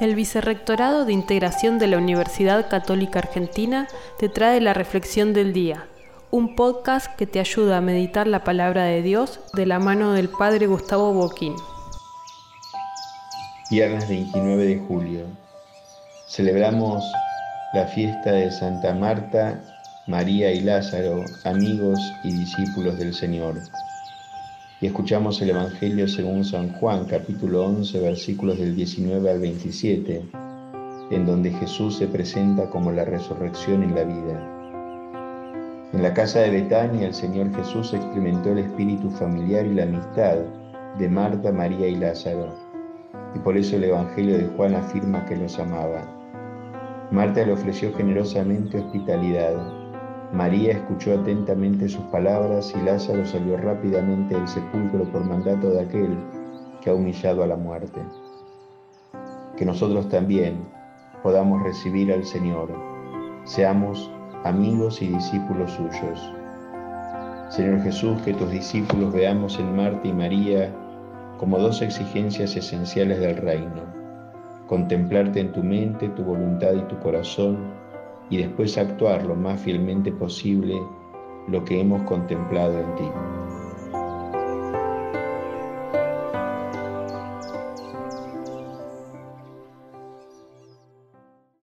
El Vicerrectorado de Integración de la Universidad Católica Argentina te trae la Reflexión del Día, un podcast que te ayuda a meditar la palabra de Dios de la mano del Padre Gustavo Boquín. Viernes 29 de julio. Celebramos la fiesta de Santa Marta, María y Lázaro, amigos y discípulos del Señor y escuchamos el Evangelio según San Juan, capítulo 11, versículos del 19 al 27, en donde Jesús se presenta como la resurrección y la vida. En la casa de Betania el Señor Jesús experimentó el espíritu familiar y la amistad de Marta, María y Lázaro, y por eso el Evangelio de Juan afirma que los amaba. Marta le ofreció generosamente hospitalidad, María escuchó atentamente sus palabras y Lázaro salió rápidamente del sepulcro por mandato de aquel que ha humillado a la muerte. Que nosotros también podamos recibir al Señor, seamos amigos y discípulos suyos. Señor Jesús, que tus discípulos veamos en Marta y María como dos exigencias esenciales del reino, contemplarte en tu mente, tu voluntad y tu corazón, y después actuar lo más fielmente posible lo que hemos contemplado en ti.